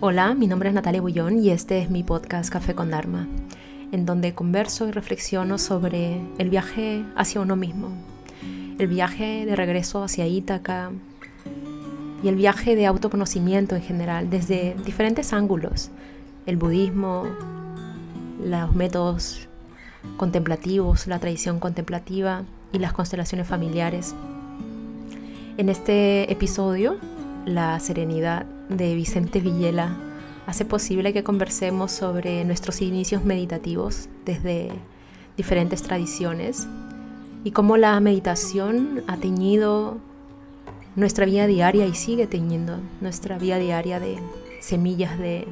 Hola, mi nombre es Natalia Bullón y este es mi podcast Café con Dharma, en donde converso y reflexiono sobre el viaje hacia uno mismo, el viaje de regreso hacia Ítaca y el viaje de autoconocimiento en general desde diferentes ángulos, el budismo, los métodos contemplativos, la tradición contemplativa y las constelaciones familiares. En este episodio, la serenidad de Vicente Villela hace posible que conversemos sobre nuestros inicios meditativos desde diferentes tradiciones y cómo la meditación ha teñido nuestra vida diaria y sigue teñiendo nuestra vida diaria de semillas de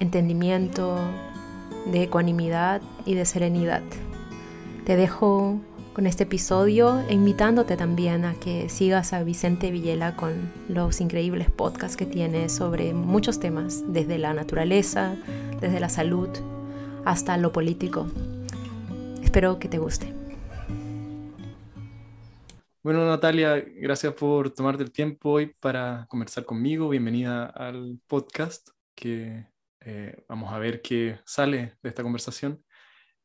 entendimiento, de ecuanimidad y de serenidad. Te dejo con este episodio invitándote también a que sigas a Vicente Villela con los increíbles podcasts que tiene sobre muchos temas, desde la naturaleza, desde la salud, hasta lo político. Espero que te guste. Bueno, Natalia, gracias por tomarte el tiempo hoy para conversar conmigo. Bienvenida al podcast que eh, vamos a ver qué sale de esta conversación.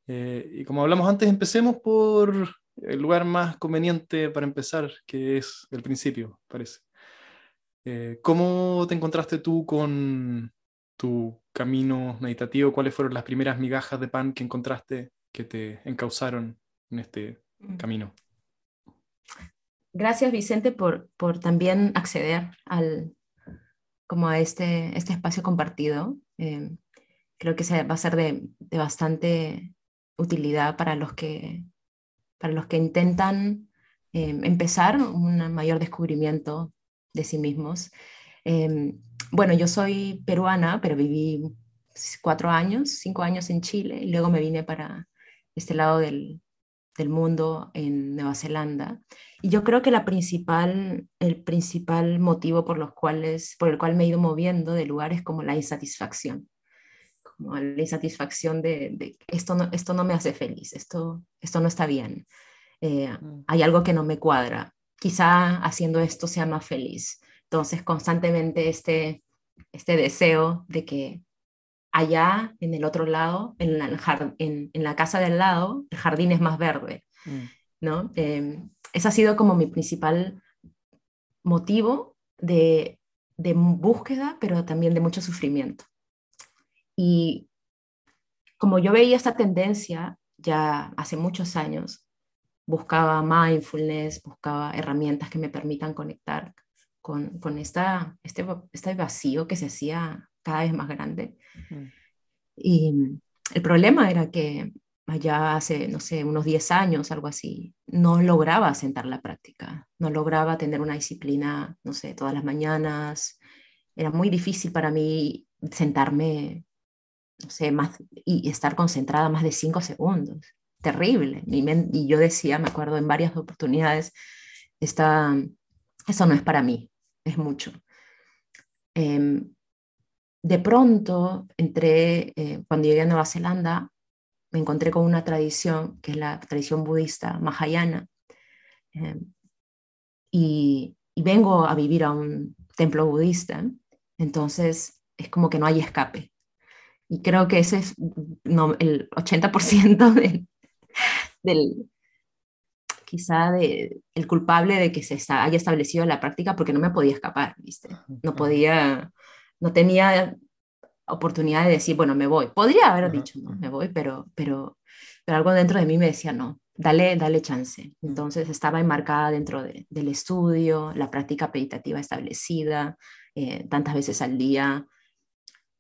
Eh, y como hablamos antes, empecemos por el lugar más conveniente para empezar, que es el principio, parece. Eh, ¿Cómo te encontraste tú con tu camino meditativo? ¿Cuáles fueron las primeras migajas de pan que encontraste que te encauzaron en este mm. camino? Gracias, Vicente, por, por también acceder al, como a este, este espacio compartido. Eh, creo que se, va a ser de, de, bastante utilidad para los que, para los que intentan eh, empezar un mayor descubrimiento de sí mismos. Eh, bueno, yo soy peruana, pero viví cuatro años, cinco años en Chile y luego me vine para este lado del, del mundo en Nueva Zelanda. Y yo creo que la principal, el principal motivo por, los cuales, por el cual me he ido moviendo de lugar es como la insatisfacción. Como la insatisfacción de, esto, no, esto no me hace feliz, esto, esto no está bien. Eh, mm. Hay algo que no me cuadra. Quizá haciendo esto sea más feliz. Entonces, constantemente este, este deseo de que allá en el otro lado, en la, en, en la casa del lado, el jardín es más verde, mm. ¿no? Eh, ese ha sido como mi principal motivo de, de búsqueda, pero también de mucho sufrimiento. Y como yo veía esta tendencia ya hace muchos años, buscaba mindfulness, buscaba herramientas que me permitan conectar con, con esta, este, este vacío que se hacía cada vez más grande. Y el problema era que allá hace, no sé, unos 10 años, algo así, no lograba sentar la práctica, no lograba tener una disciplina, no sé, todas las mañanas. Era muy difícil para mí sentarme, no sé, más y estar concentrada más de 5 segundos. Terrible. Y, yo decía, me acuerdo en varias oportunidades, está, eso no es para mí, es mucho. Em, de pronto, entré, eh, cuando llegué a Nueva Zelanda, me encontré con una tradición, que es la tradición budista Mahayana, eh, y, vengo a vivir a un templo budista, entonces es como que no hay escape. Y creo que ese es no, el 80% del, quizá de, el culpable de que se haya establecido la práctica porque no me podía escapar, ¿viste? No podía no tenía oportunidad de decir, bueno, me voy. Podría haber dicho, no, me voy, pero, pero, pero algo dentro de mí me decía, no, dale, dale chance. Entonces estaba enmarcada dentro del estudio, la práctica meditativa establecida, eh, tantas veces al día,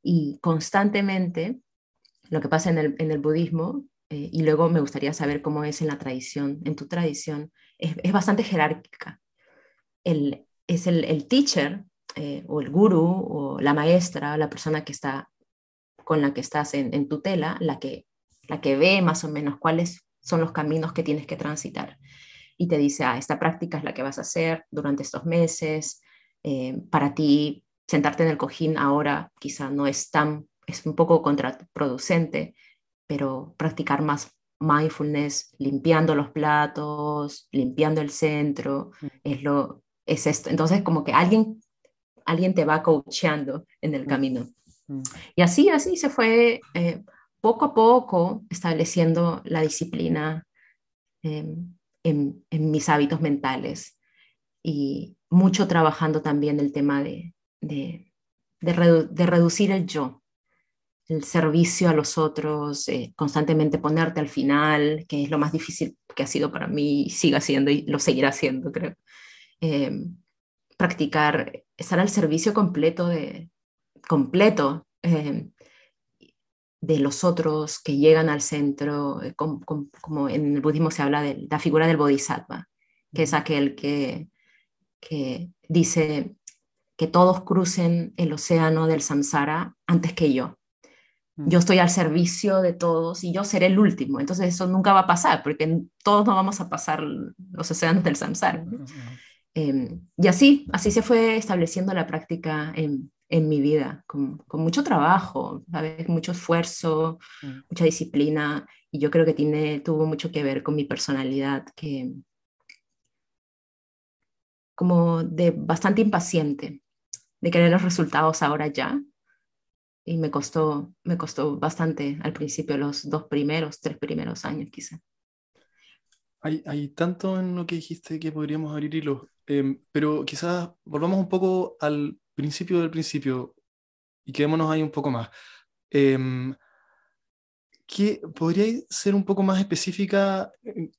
y constantemente, lo que pasa en el, en el budismo, eh, y luego me gustaría saber cómo es en la tradición, en tu tradición, es, es bastante jerárquica. El, es el, el teacher, eh, o el guru o la maestra, la persona que está con la que estás en, tutela, la que, la que ve más o menos cuáles son los caminos que tienes que transitar. Y te dice, ah, esta práctica es la que vas a hacer durante estos meses. Eh, para ti, sentarte en el cojín ahora quizá no es tan, es un poco contraproducente, pero practicar más mindfulness, limpiando los platos, limpiando el centro, mm. es lo es esto. Entonces, como que alguien alguien te va coacheando en el Mm. camino. Mm. Y así, así se fue eh, poco a poco estableciendo la disciplina eh, en, en mis hábitos mentales y mucho trabajando también el tema de, de, de, redu- de reducir el yo, el servicio a los otros, eh, constantemente ponerte al final, que es lo más difícil que ha sido para mí y sigue siendo y lo seguirá haciendo, creo. Eh, practicar, estar al servicio completo de, completo eh, de los otros que llegan al centro, eh, com- com- como en el budismo se habla de la figura del bodhisattva, que es aquel que, que dice que todos crucen el océano del samsara antes que yo. Mm. Yo estoy al servicio de todos y yo seré el último. Entonces eso nunca va a pasar porque todos no vamos a pasar los océanos del samsara. ¿no? Eh, y así, así se fue estableciendo la práctica en, en mi vida, con, con mucho trabajo, ¿sabes? mucho esfuerzo, Mm. mucha disciplina, y yo creo que tiene, tuvo mucho que ver con mi personalidad, que como de bastante impaciente, de querer los resultados ahora ya, y me costó, me costó bastante al principio, los dos primeros, tres primeros años quizá. Hay, hay tanto en lo que dijiste que podríamos abrir hilos, Em, pero quizás volvamos un poco al principio del principio y quedémonos ahí un poco más. Em, ¿qué, ¿Podría ser un poco más específica en,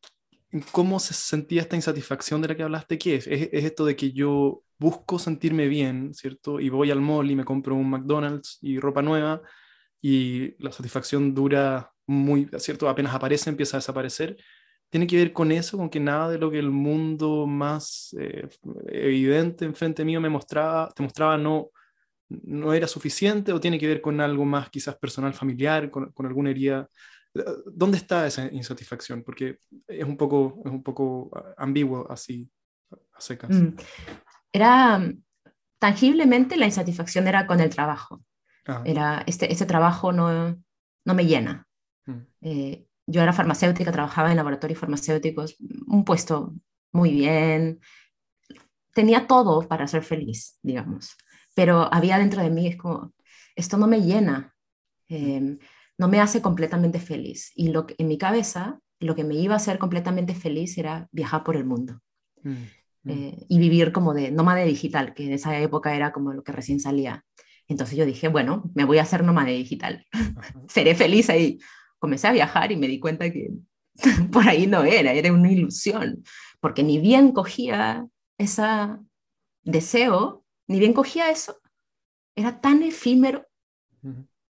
en cómo se sentía esta insatisfacción de la que hablaste? ¿Qué es? es? es esto de que yo busco sentirme bien, ¿cierto? Y voy al mall y me compro un McDonald's y ropa nueva y la satisfacción dura muy, ¿cierto? Apenas aparece, empieza a desaparecer tiene que ver con eso, con que nada de lo que el mundo más eh, evidente enfrente mío me mostraba, te mostraba no, no era suficiente o tiene que ver con algo más quizás personal, familiar, con, con alguna herida. ¿Dónde está esa insatisfacción? Porque es un poco, es un poco ambiguo así, a secas. Mm. Era tangiblemente la insatisfacción era con el trabajo. Ah. Era este, este trabajo no, no me llena. Mm. Eh, yo era farmacéutica, trabajaba en laboratorios farmacéuticos, un puesto muy bien, tenía todo para ser feliz, digamos, pero había dentro de mí, es como, esto no me llena, eh, no me hace completamente feliz. Y lo que, en mi cabeza, lo que me iba a hacer completamente feliz era viajar por el mundo. Mm. Mm. Eh, y vivir como de nómade digital, que en esa época era como lo que recién salía. Entonces yo dije, bueno, me voy a hacer nómade digital, seré feliz ahí comencé a viajar y me di cuenta que por ahí no era, era una ilusión, porque ni bien cogía ese deseo, ni bien cogía eso, era tan efímero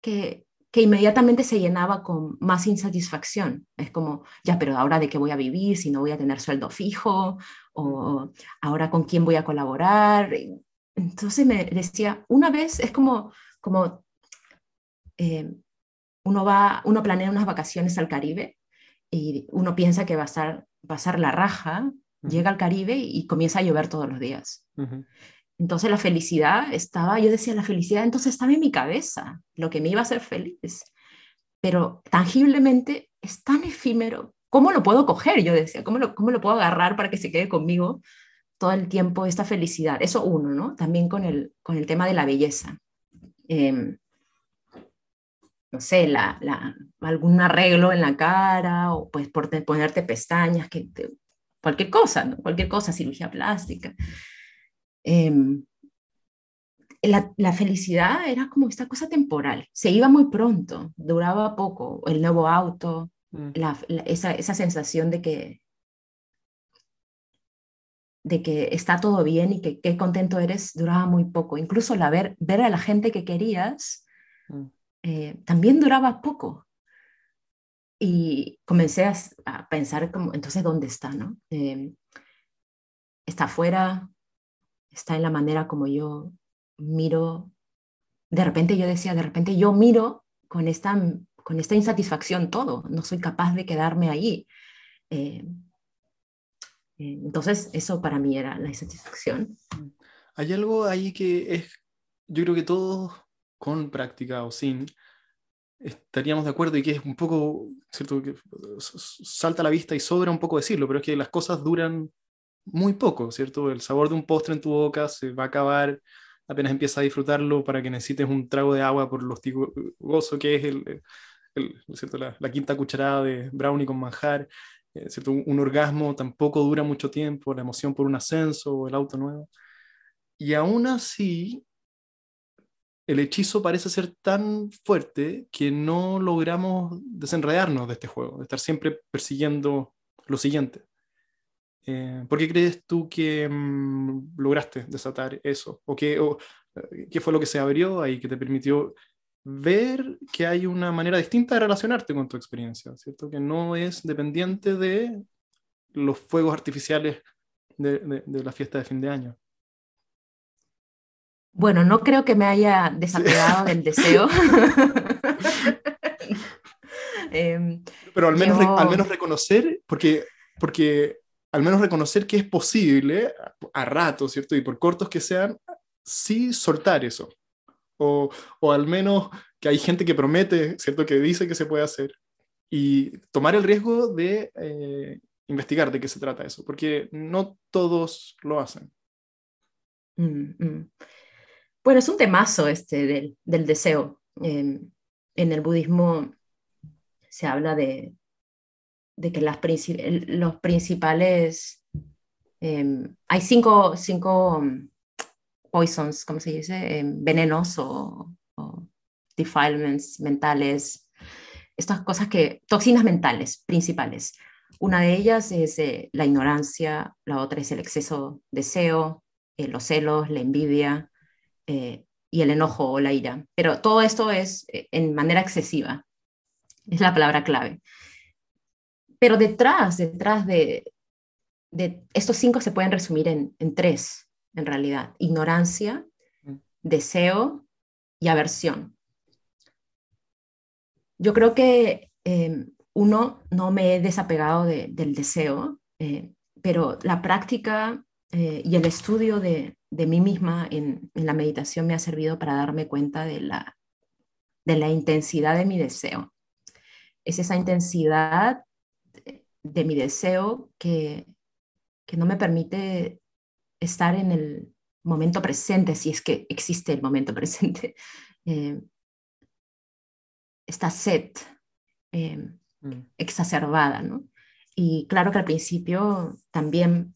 que, que inmediatamente se llenaba con más insatisfacción. Es como, ya, pero ahora de qué voy a vivir si no voy a tener sueldo fijo, o ahora con quién voy a colaborar. Entonces me decía, una vez es como, como eh, uno, va, uno planea unas vacaciones al Caribe y uno piensa que va a, estar, va a la raja, uh -huh. llega al Caribe y comienza a llover todos los días. Uh -huh. Entonces la felicidad estaba, yo decía, la felicidad entonces estaba en mi cabeza, lo que me iba a hacer feliz. Pero tangiblemente es tan efímero, ¿cómo lo puedo coger? Yo decía, ¿cómo lo, cómo lo puedo agarrar para que se quede conmigo todo el tiempo esta felicidad? Eso uno, ¿no? También con el, con el tema de la belleza. Eh, no sé, la, la, algún arreglo en la cara o pues por te, ponerte pestañas, que te, cualquier cosa, ¿no? cualquier cosa, cirugía plástica. Eh, la, la, felicidad era como esta cosa temporal, se iba muy pronto, duraba poco, el nuevo auto, mm. la, esa, esa sensación de que de que está todo bien y que qué contento eres duraba muy poco. Incluso la ver, ver a la gente que querías mm eh, también duraba poco. Y comencé a, a, pensar como, entonces, ¿dónde está? No? Eh, está afuera, está en la manera como yo miro. De repente yo decía, de repente yo miro con esta, con esta insatisfacción todo, no soy capaz de quedarme ahí. Eh, entonces, eso para mí era la insatisfacción. Hay algo ahí que es, yo creo que todos con práctica o sin, estaríamos de acuerdo y que es un poco, ¿cierto? Que salta a la vista y sobra un poco decirlo, pero es que las cosas duran muy poco, ¿cierto? El sabor de un postre en tu boca se va a acabar apenas empiezas a disfrutarlo para que necesites un trago de agua por lo hostigoso que es el, ¿cierto? La, quinta cucharada de brownie con manjar, eh, ¿cierto? Un, orgasmo tampoco dura mucho tiempo, la emoción por un ascenso o el auto nuevo. Y aún así, el hechizo parece ser tan fuerte que no logramos desenredarnos de este juego, de estar siempre persiguiendo lo siguiente. Eh, ¿Por qué crees tú que mm, lograste desatar eso? ¿O qué, eh, qué fue lo que se abrió ahí que te permitió ver que hay una manera distinta de relacionarte con tu experiencia, ¿cierto? Que no es dependiente de los fuegos artificiales de, la fiesta de fin de año. Bueno, no creo que me haya desapegado del deseo. Em, Pero al menos, al menos reconocer, porque, porque al menos reconocer que es posible a, ratos, ¿cierto? Y por cortos que sean, sí soltar eso o, al menos que hay gente que promete, ¿cierto? Que dice que se puede hacer y tomar el riesgo de eh, investigar de qué se trata eso, porque no todos lo hacen. Mm, mm. Bueno, es un temazo este del, del deseo. en el budismo se habla de, de que las los principales... Em, hay cinco, cinco poisons, ¿cómo se dice? Eh, venenos o, defilements mentales, estas cosas que, toxinas mentales principales. Una de ellas es eh, la ignorancia, la otra es el exceso de deseo, eh, los celos, la envidia y el enojo o la ira. Pero todo esto es en manera excesiva, es la palabra clave. Pero detrás, detrás de, de estos cinco se pueden resumir en, en tres en realidad. Ignorancia, mm. deseo y aversión. Yo creo que em, uno, no me he desapegado del deseo, eh, pero la práctica eh, y el estudio de, mí misma en, la meditación me ha servido para darme cuenta de la, de la intensidad de mi deseo. Es esa intensidad de, mi deseo que, que no me permite estar en el momento presente, si es que existe el momento presente, eh, esta sed eh, mm. exacerbada, ¿no? Y claro que al principio también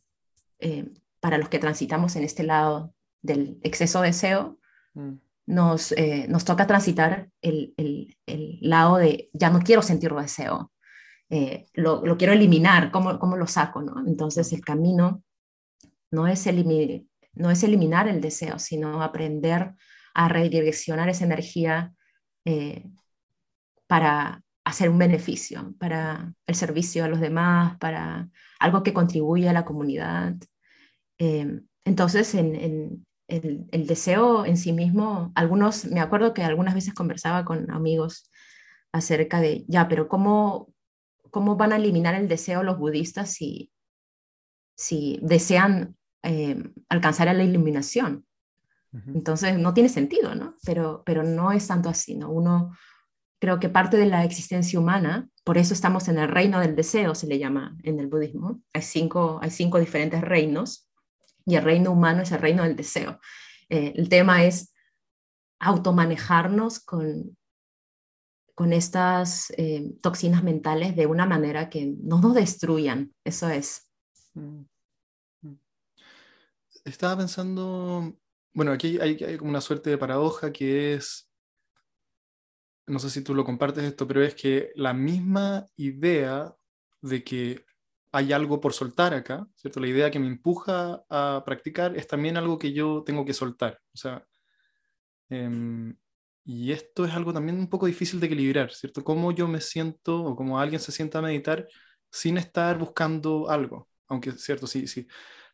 eh, para los que transitamos en este lado del exceso de deseo, mm. nos, nos toca transitar el, el, el, lado de ya no quiero sentir deseo, lo, lo, quiero eliminar, ¿cómo, ¿cómo, lo saco? ¿no? Entonces el camino no es, no es eliminar el deseo, sino aprender a redireccionar esa energía eh, para hacer un beneficio, para el servicio a los demás, para algo que contribuye a la comunidad. Eh, entonces, en, el, deseo en sí mismo, algunos, me acuerdo que algunas veces conversaba con amigos acerca de, ya, pero ¿cómo, cómo van a eliminar el deseo los budistas si, si desean eh, alcanzar a la iluminación. Entonces no tiene sentido, ¿no? Pero, pero no es tanto así, ¿no? Uno, creo que parte de la existencia humana, por eso estamos en el reino del deseo, se le llama en el budismo. Hay cinco, hay cinco diferentes reinos y el reino humano es el reino del deseo. Eh, el tema es automanejarnos con, con estas eh, toxinas mentales de una manera que no nos destruyan, eso es. Mm estaba pensando, bueno, aquí hay, como una suerte de paradoja que es, no sé si tú lo compartes esto, pero es que la misma idea de que hay algo por soltar acá, ¿cierto? La idea que me empuja a practicar es también algo que yo tengo que soltar. O sea, em, y esto es algo también un poco difícil de equilibrar, ¿cierto? Cómo yo me siento o cómo alguien se sienta a meditar sin estar buscando algo. Aunque, ¿cierto? Sí, sí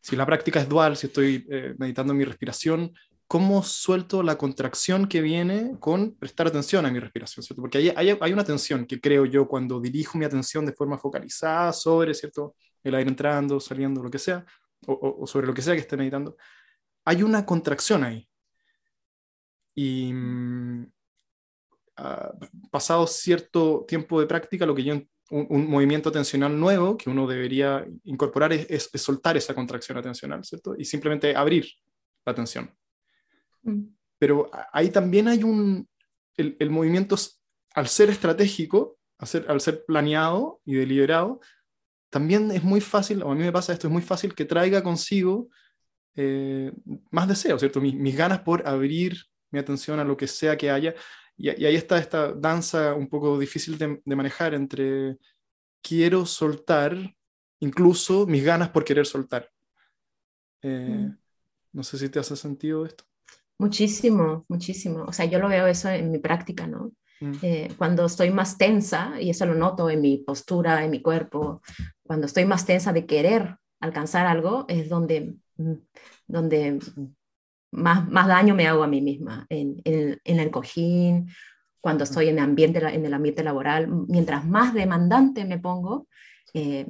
si la práctica es dual, si estoy eh, meditando mi respiración, ¿cómo suelto la contracción que viene con prestar atención a mi respiración? ¿cierto? Porque hay, hay, hay, una tensión que creo yo cuando dirijo mi atención de forma focalizada sobre ¿cierto? el aire entrando, saliendo, lo que sea, o, sobre lo que sea que esté meditando. Hay una contracción ahí. Y mm, ah, pasado cierto tiempo de práctica, lo que yo un, movimiento atencional nuevo que uno debería incorporar es, soltar esa contracción atencional, ¿cierto? Y simplemente abrir la atención. Mm. Pero ahí también hay un, el, el movimiento, al ser estratégico, al ser, al ser planeado y deliberado, también es muy fácil, o a mí me pasa esto, es muy fácil que traiga consigo eh, más deseo, ¿cierto? Mis, ganas por abrir mi atención a lo que sea que haya. Y, ahí está esta danza un poco difícil de, manejar entre quiero soltar, incluso mis ganas por querer soltar. Eh, mm. No sé si te hace sentido esto. Muchísimo, muchísimo. O sea, yo lo veo eso en mi práctica, ¿no? Mm. Eh, cuando estoy más tensa, y eso lo noto en mi postura, en mi cuerpo, cuando estoy más tensa de querer alcanzar algo, es donde, mm, donde más, más daño me hago a mí misma, en, en, el cojín, cuando estoy en el, ambiente, en el ambiente laboral. Mientras más demandante me pongo, eh,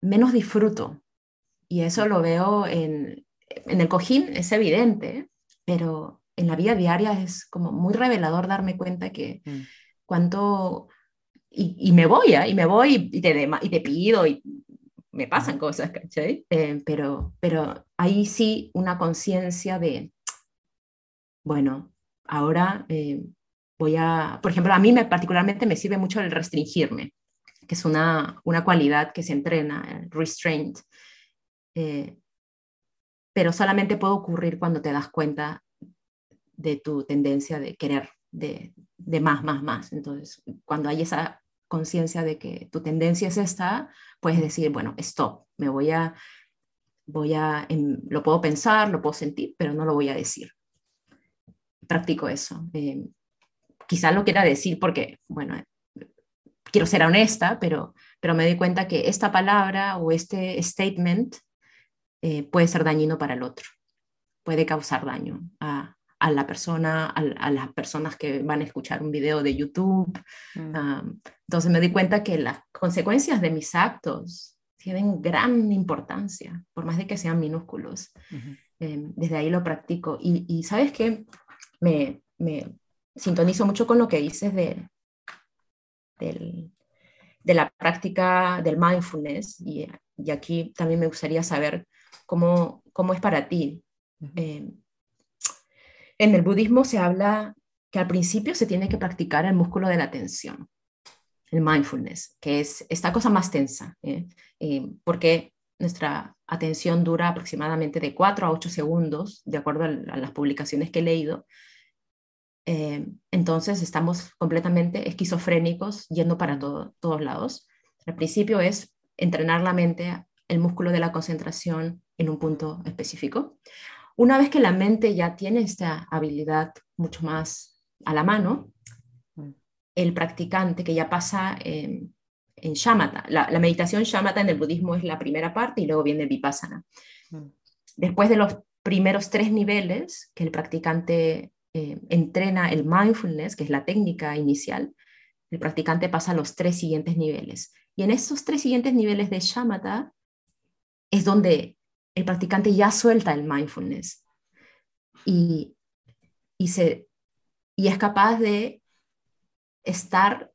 menos disfruto. Y eso lo veo en, en el cojín, es evidente, pero en la vida diaria es como muy revelador darme cuenta que mm. cuánto... Y, me voy, ¿eh? y me voy y te, y te pido y me pasan cosas, ¿cachai? Eh, pero, pero ahí sí una conciencia de, bueno, ahora eh, voy a, por ejemplo, a mí me, particularmente me sirve mucho el restringirme, que es una, una cualidad que se entrena, el restraint. Eh, pero solamente puede ocurrir cuando te das cuenta de tu tendencia de querer, de, de más, más, más. Entonces, cuando hay esa conciencia de que tu tendencia es esta, puedes decir, bueno, stop, me voy a, voy a, lo puedo pensar, lo puedo sentir, pero no lo voy a decir. Practico eso. Eh, quizá lo quiera decir porque, bueno, quiero ser honesta, pero, pero me doy cuenta que esta palabra o este statement eh, puede ser dañino para el otro, puede causar daño a, a la persona, a, las personas que van a escuchar un video de YouTube. Mm. entonces me di cuenta que las consecuencias de mis actos tienen gran importancia, por más de que sean minúsculos. Em, desde ahí lo practico. Y, sabes que me, me, sintonizo mucho con lo que dices de, de la práctica del mindfulness. Y, y, aquí también me gustaría saber cómo, cómo es para ti. En el budismo se habla que al principio se tiene que practicar el músculo de la atención, el mindfulness, que es esta cosa más tensa, ¿eh? Eh, porque nuestra atención dura aproximadamente de 4 a 8 segundos, de acuerdo a, las publicaciones que he leído. Eh, entonces estamos completamente esquizofrénicos yendo para todos lados. Al principio es entrenar la mente, el músculo de la concentración en un punto específico. Una vez que la mente ya tiene esta habilidad mucho más a la mano. El practicante que ya pasa en, shamatha, la, meditación shamatha en el budismo es la primera parte y luego viene vipassana. Mm. Después de los primeros tres niveles que el practicante eh, entrena el mindfulness, que es la técnica inicial, el practicante pasa a los tres siguientes niveles. Y en esos tres siguientes niveles de shamatha es donde el practicante ya suelta el mindfulness y, y, se, y es capaz de estar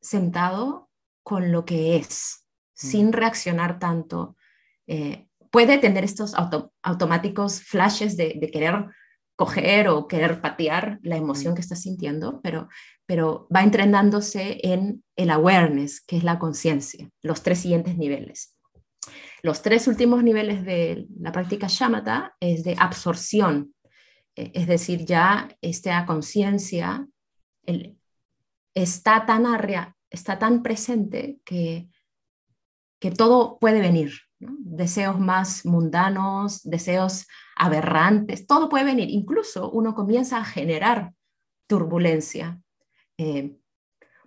sentado con lo que es, mm. sin reaccionar tanto. Eh, puede tener estos automáticos flashes de, querer coger o querer patear la emoción mm. que está sintiendo, pero, pero va entrenándose en el awareness, que es la conciencia, los tres siguientes niveles. Los tres últimos niveles de la práctica shamatha es de absorción, e, es decir, ya esta conciencia está tan, está tan presente que, que todo puede venir, deseos más mundanos, deseos aberrantes, todo puede venir, incluso uno comienza a generar turbulencia, eh,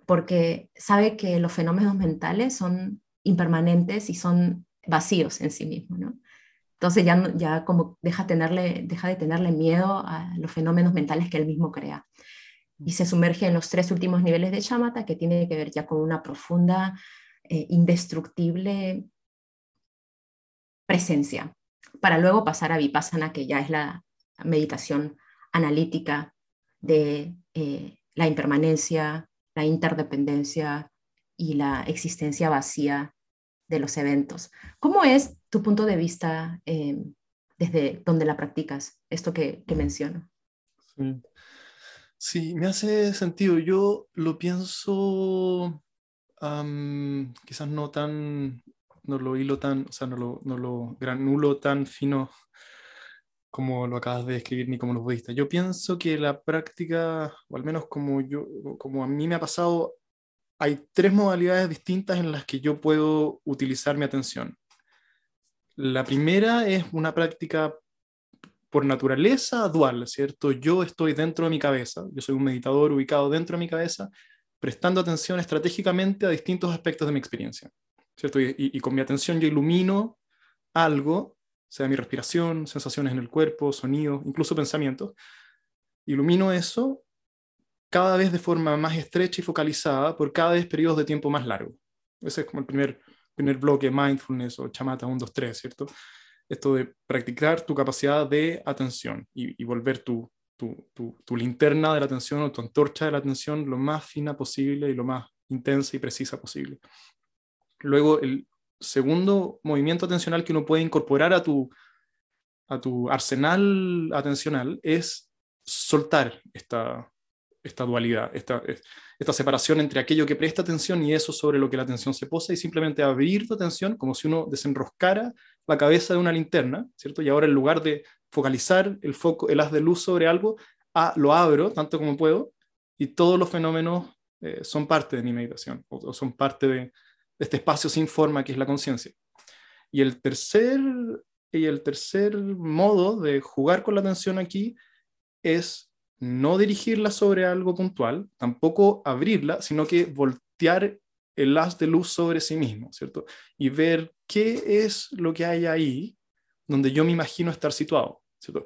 porque sabe que los fenómenos mentales son impermanentes y son vacíos en sí mismo, ¿no? Entonces ya, ya como deja, tenerle, deja de tenerle miedo a los fenómenos mentales que él mismo crea. Y se sumerge en los tres últimos niveles de chamata, que tiene que ver ya con una profunda, eh, indestructible presencia, para luego pasar a vipassana, que ya es la meditación analítica de eh, la impermanencia, la interdependencia y la existencia vacía de los eventos. ¿Cómo es tu punto de vista eh, desde donde la practicas? esto que, que menciono. Sí. Sí. me hace sentido. Yo lo pienso quizás no tan, no lo hilo tan, o sea, no lo, no lo granulo tan fino como lo acabas de describir ni como los budistas. Yo pienso que la práctica, o al menos como, yo, como a mí me ha pasado, hay tres modalidades distintas en las que yo puedo utilizar mi atención. La primera es una práctica por naturaleza dual, ¿cierto? Yo estoy dentro de mi cabeza, yo soy un meditador ubicado dentro de mi cabeza, prestando atención estratégicamente a distintos aspectos de mi experiencia, ¿cierto? Y, con mi atención yo ilumino algo sea mi respiración, sensaciones en el cuerpo, sonidos, incluso pensamientos. Ilumino eso cada vez de forma más estrecha y focalizada por cada vez periodos de tiempo más largos. Ese es como el primer, primer bloque, mindfulness o chamata 1, 2, 3, ¿cierto? Esto de practicar tu capacidad de atención y, volver tu, tu, tu, tu, linterna de la atención o tu antorcha de la atención lo más fina posible y lo más intensa y precisa posible. Luego, el segundo movimiento atencional que uno puede incorporar a tu, a tu arsenal atencional es soltar esta, esta dualidad, esta, esta separación entre aquello que presta atención y eso sobre lo que la atención se posa y simplemente abrir tu atención como si uno desenroscara la cabeza de una linterna, ¿cierto? Y ahora en lugar de focalizar el foco, el haz de luz sobre algo, ah, lo abro tanto como puedo y todos los fenómenos eh, son parte de mi meditación o son parte de, este espacio sin forma que es la conciencia. Y el tercer, y el tercer modo de jugar con la atención aquí es no dirigirla sobre algo puntual, tampoco abrirla, sino que voltear el haz de luz sobre sí mismo, ¿cierto? Y ver qué es lo que hay ahí donde yo me imagino estar situado, ¿cierto?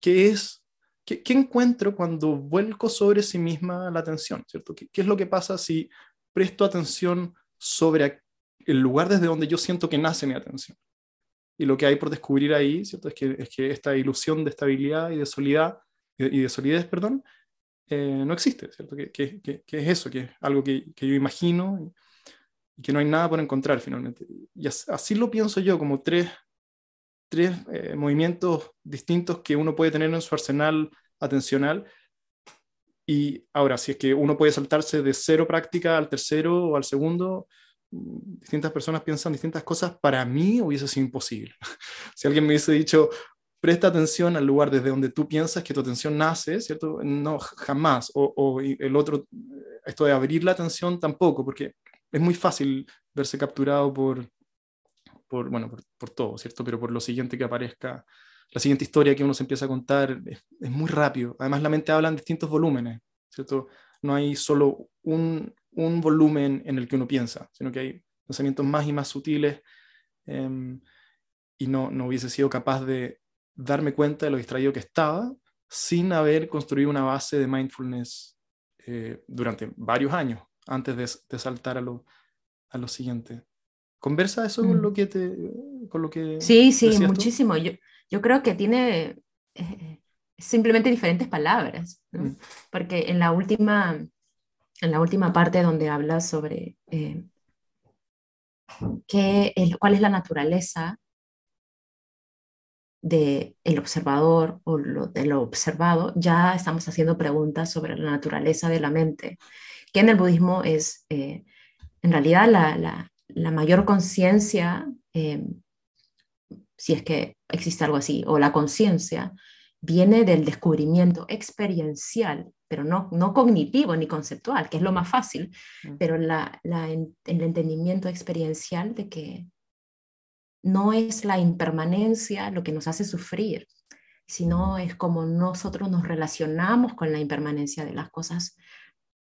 ¿Qué es, qué, encuentro cuando vuelco sobre sí misma la atención, ¿cierto? ¿Qué, ¿Qué, es lo que pasa si presto atención sobre el lugar desde donde yo siento que nace mi atención. Y lo que hay por descubrir ahí, ¿cierto? Es que, es que esta ilusión de estabilidad y de solidez, y de solidez, perdón, eh, no existe, ¿cierto? Que, que, que, es eso, que es algo que, yo imagino y, que no hay nada por encontrar finalmente. Y así lo pienso yo, como tres, tres eh, movimientos distintos que uno puede tener en su arsenal atencional. Y ahora, si es que uno puede saltarse de cero práctica al tercero o al segundo, distintas personas piensan distintas cosas, para mí hubiese sido imposible. si alguien me hubiese dicho, presta atención al lugar desde donde tú piensas que tu atención nace, ¿cierto? No, jamás. O, el otro, esto de abrir la atención tampoco, porque es muy fácil verse capturado por, por bueno, por, todo, ¿cierto? Pero por lo siguiente que aparezca, la siguiente historia que uno se empieza a contar es, muy rápido. Además, la mente habla en distintos volúmenes, ¿cierto? No hay solo un, un volumen en el que uno piensa, sino que hay pensamientos más y más sutiles em, y no, no hubiese sido capaz de darme cuenta de lo distraído que estaba sin haber construido una base de mindfulness eh, durante varios años antes de, saltar a lo, a lo siguiente. ¿Conversa eso con mm. lo que te... Con lo que sí, sí, muchísimo. Yo, yo creo que tiene eh, simplemente diferentes palabras, mm. porque en la última en la última parte donde habla sobre eh, qué cuál es la naturaleza del el observador o lo, de lo observado, ya estamos haciendo preguntas sobre la naturaleza de la mente, que en el budismo es eh, en realidad la, mayor conciencia, eh, si es que existe algo así, o la conciencia, viene del descubrimiento experiencial pero no, no cognitivo ni conceptual, que es lo más fácil, pero la, la, el entendimiento experiencial de que no es la impermanencia lo que nos hace sufrir, sino es como nosotros nos relacionamos con la impermanencia de las cosas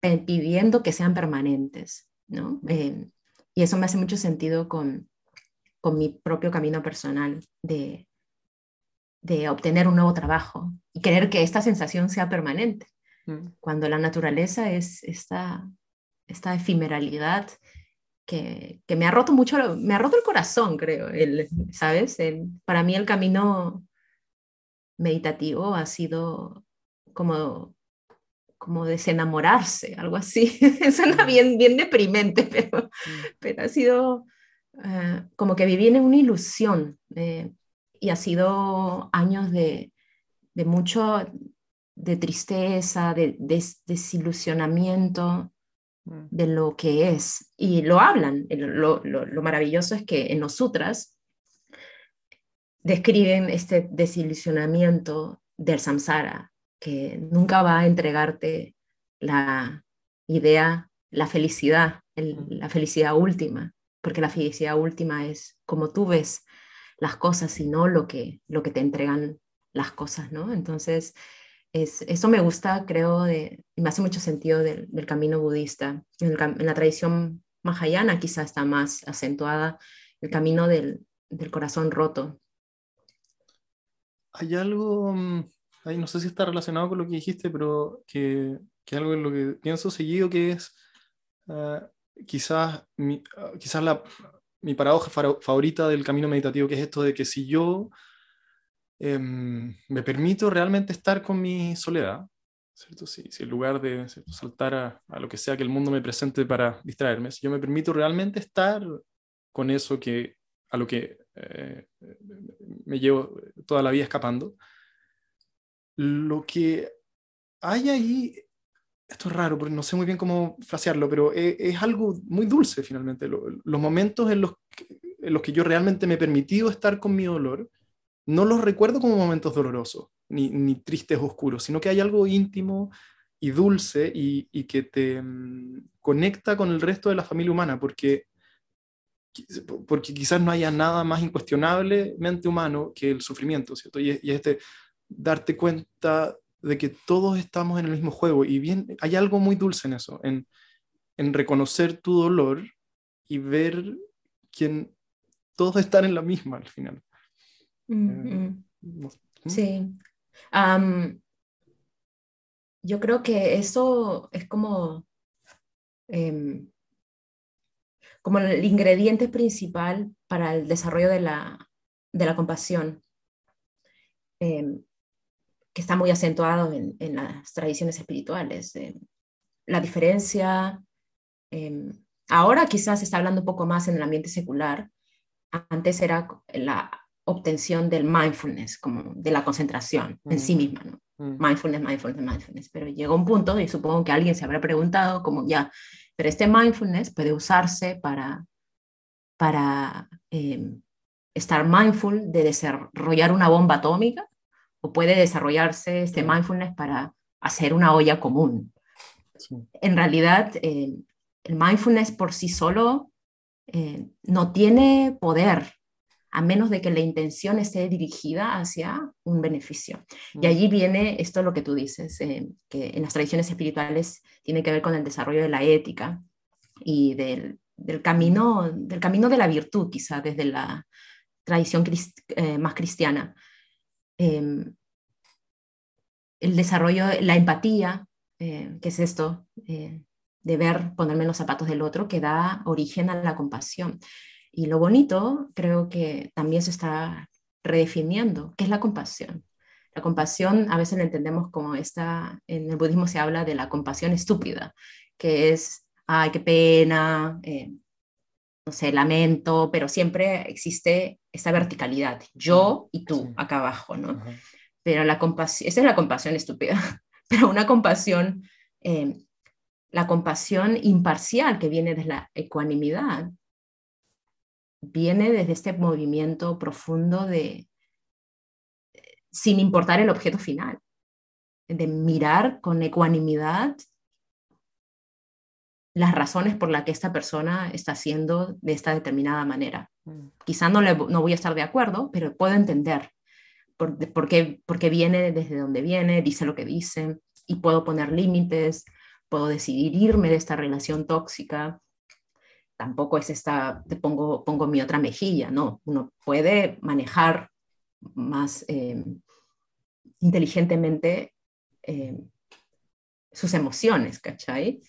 pidiendo que sean permanentes, ¿no? Eh, y eso me hace mucho sentido con, con mi propio camino personal de, de obtener un nuevo trabajo y querer que esta sensación sea permanente. Mm. cuando la naturaleza es esta, esta efemeralidad que, que, me ha roto mucho, me ha roto el corazón, creo, el, ¿sabes? El, para mí el camino meditativo ha sido como, como desenamorarse, algo así. Suena bien, bien deprimente, pero, mm. pero ha sido uh, como que viví en una ilusión eh, y ha sido años de, de mucho de tristeza, de, desilusionamiento mm. De lo que es. Y lo hablan. Lo, lo, maravilloso es que en los sutras describen este desilusionamiento del samsara, que nunca va a entregarte la idea, la felicidad, mm. la felicidad última, porque la felicidad última es como tú ves las cosas y no lo que, lo que te entregan las cosas, ¿no? Entonces, es, eso me gusta, creo, de, me hace mucho sentido del, camino budista. En, la tradición mahayana quizá está más acentuada el camino del, del corazón roto. Hay algo, mm, ahí no sé si está relacionado con lo que dijiste, pero que, que algo en lo que pienso seguido que es ah, quizás, ah, quizás la, mi paradoja favorita del camino meditativo, que es esto de que si yo em, me permito realmente estar con mi soledad, ¿cierto? Si, si en lugar de saltar a, lo que sea que el mundo me presente para distraerme, si yo me permito realmente estar con eso que, a lo que eh, me llevo toda la vida escapando, lo que hay ahí esto es raro, porque no sé muy bien cómo frasearlo, pero es, algo muy dulce finalmente. los momentos en los, que, en los que yo realmente me he permitido estar con mi dolor, no los recuerdo como momentos dolorosos, ni, ni tristes oscuros, sino que hay algo íntimo y dulce y, y que te mm, conecta con el resto de la familia humana, porque, porque quizás no haya nada más incuestionablemente humano que el sufrimiento, ¿cierto? Y, y este darte cuenta de que todos estamos en el mismo juego y bien, hay algo muy dulce en eso, en, en reconocer tu dolor y ver que todos están en la misma al final. Eh, sí. yo creo que eso es como, em, como el ingrediente principal para el desarrollo de la, de la compasión. Em, que está muy acentuado en, las tradiciones espirituales. la diferencia, em, ahora quizás se está hablando un poco más en el ambiente secular, antes era la obtención del mindfulness, como de la concentración en sí mm. misma, ¿no? Mm. Mindfulness, mindfulness, mindfulness. Pero llegó un punto, y supongo que alguien se habrá preguntado, como ya, pero este mindfulness puede usarse para, para em, estar mindful de desarrollar una bomba atómica o puede desarrollarse este mindfulness para hacer una olla común. En realidad, eh, el mindfulness por sí solo eh, no tiene poder a menos de que la intención esté dirigida hacia un beneficio. Y mm. allí viene esto lo que tú dices, eh, que en las tradiciones espirituales tiene que ver con el desarrollo de la ética y del, camino, del camino de la virtud, quizá desde la tradición más cristiana. Em, el desarrollo, la empatía, eh, que es esto, eh, de ver, ponerme en los zapatos del otro, que da origen a la compasión. Y lo bonito, creo que también se está redefiniendo, ¿qué es la compasión? La compasión a veces la entendemos como esta, en el budismo se habla de la compasión estúpida, que es, ay, qué pena, eh, no sé, lamento, pero siempre existe esta verticalidad, yo y tú acá abajo, ¿no? Pero la compasión, esa es la compasión estúpida, pero una compasión, eh, la compasión imparcial que viene de la ecuanimidad, viene desde este movimiento profundo de, sin importar el objeto final, de mirar con ecuanimidad las razones por las que esta persona está haciendo de esta determinada manera. Mm. Quizá no, le, no voy a estar de acuerdo, pero puedo entender por, por, qué, viene desde donde viene, dice lo que dice, y puedo poner límites, puedo decidir irme de esta relación tóxica. Tampoco es esta, te pongo, pongo mi otra mejilla, no. Uno puede manejar más eh, inteligentemente eh, sus emociones, ¿cachai?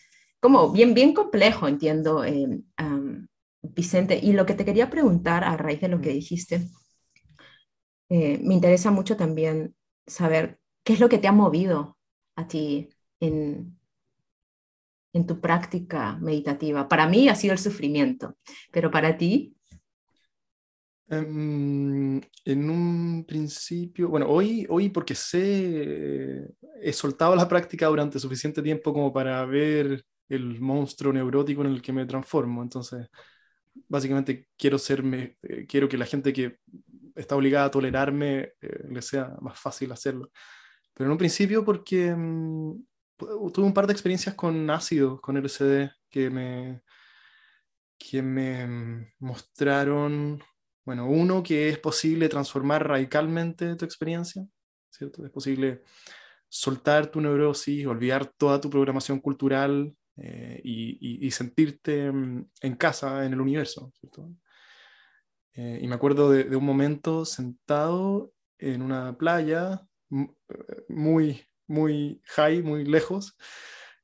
como bien, bien complejo, entiendo, eh, Vicente. Y lo que te quería preguntar a raíz de lo que dijiste, eh, me interesa mucho también saber qué es lo que te ha movido a ti en, en tu práctica meditativa. Para mí ha sido el sufrimiento, pero para ti... Em, en un principio, bueno, hoy, hoy porque sé, he soltado la práctica durante suficiente tiempo como para ver el monstruo neurótico en el que me transformo. Entonces, básicamente quiero serme, eh, quiero que la gente que está obligada a tolerarme eh, le sea más fácil hacerlo. Pero en un principio porque mm, tuve un par de experiencias con ácido, con LSD, que me, que me mm, mostraron bueno, uno, que es posible transformar radicalmente tu experiencia, ¿cierto? Es posible soltar tu neurosis, olvidar toda tu programación cultural eh, y, sentirte mm, en casa, en el universo, ¿cierto? Eh, y me acuerdo de, un momento sentado en una playa muy, muy high, muy lejos,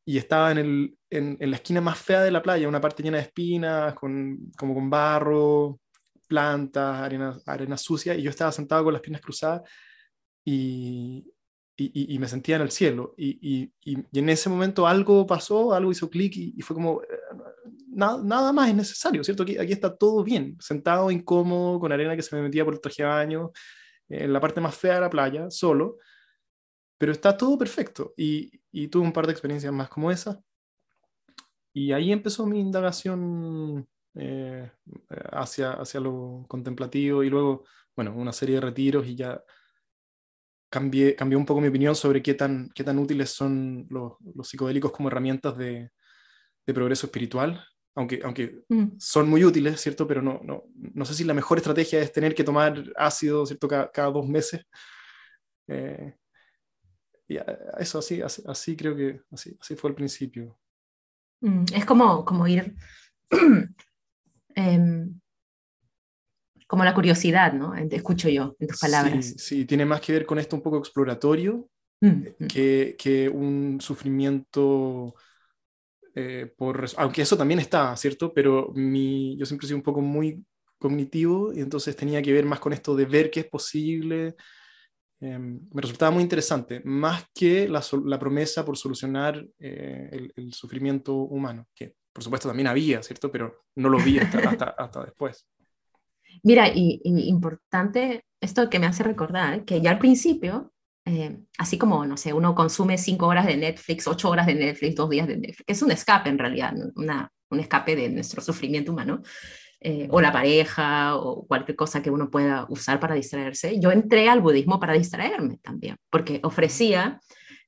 y estaba en, el, en, la esquina más fea de la playa, una parte llena de espinas, con, como con barro, plantas, arena, arena sucia, y yo estaba sentado con las piernas cruzadas y, y, y me sentía en el cielo. Y, en ese momento algo pasó, algo hizo clic y, fue como, eh, nada, nada más es necesario, ¿cierto? Aquí, aquí está todo bien, sentado, incómodo, con arena que se me metía por el traje de baño, en la parte más fea de la playa, solo, pero está todo perfecto. Y, y tuve un par de experiencias más como esa. Y ahí empezó mi indagación eh, hacia, hacia lo contemplativo y luego, bueno, una serie de retiros y ya cambié, cambió un poco mi opinión sobre qué tan, qué tan útiles son los, los psicodélicos como herramientas de, de, progreso espiritual, aunque, aunque mm. son muy útiles, ¿cierto? Pero no, no, no, sé si la mejor estrategia es tener que tomar ácido, ¿cierto? Cada, cada dos meses. Eh, y eso así, así, así, creo que así, así fue al principio. Mm, es como, como ir Em, como la curiosidad, ¿no? Escucho yo en tus palabras. Sí, sí, tiene más que ver con esto un poco exploratorio mm, mm. que, que, un sufrimiento eh, por... Aunque eso también está, ¿cierto? Pero mi, yo siempre he sido un poco muy cognitivo y entonces tenía que ver más con esto de ver qué es posible. Em, me resultaba muy interesante, más que la, la promesa por solucionar eh, el, el, sufrimiento humano, que por supuesto también había, ¿cierto? Pero no lo vi hasta, hasta, después. Mira, y, importante esto que me hace recordar, que ya al principio, eh, así como, no sé, uno consume cinco horas de Netflix, ocho horas de Netflix, dos días de Netflix, que es un escape en realidad, una, un escape de nuestro sufrimiento humano, eh, o la pareja, o cualquier cosa que uno pueda usar para distraerse. Yo entré al budismo para distraerme también, porque ofrecía,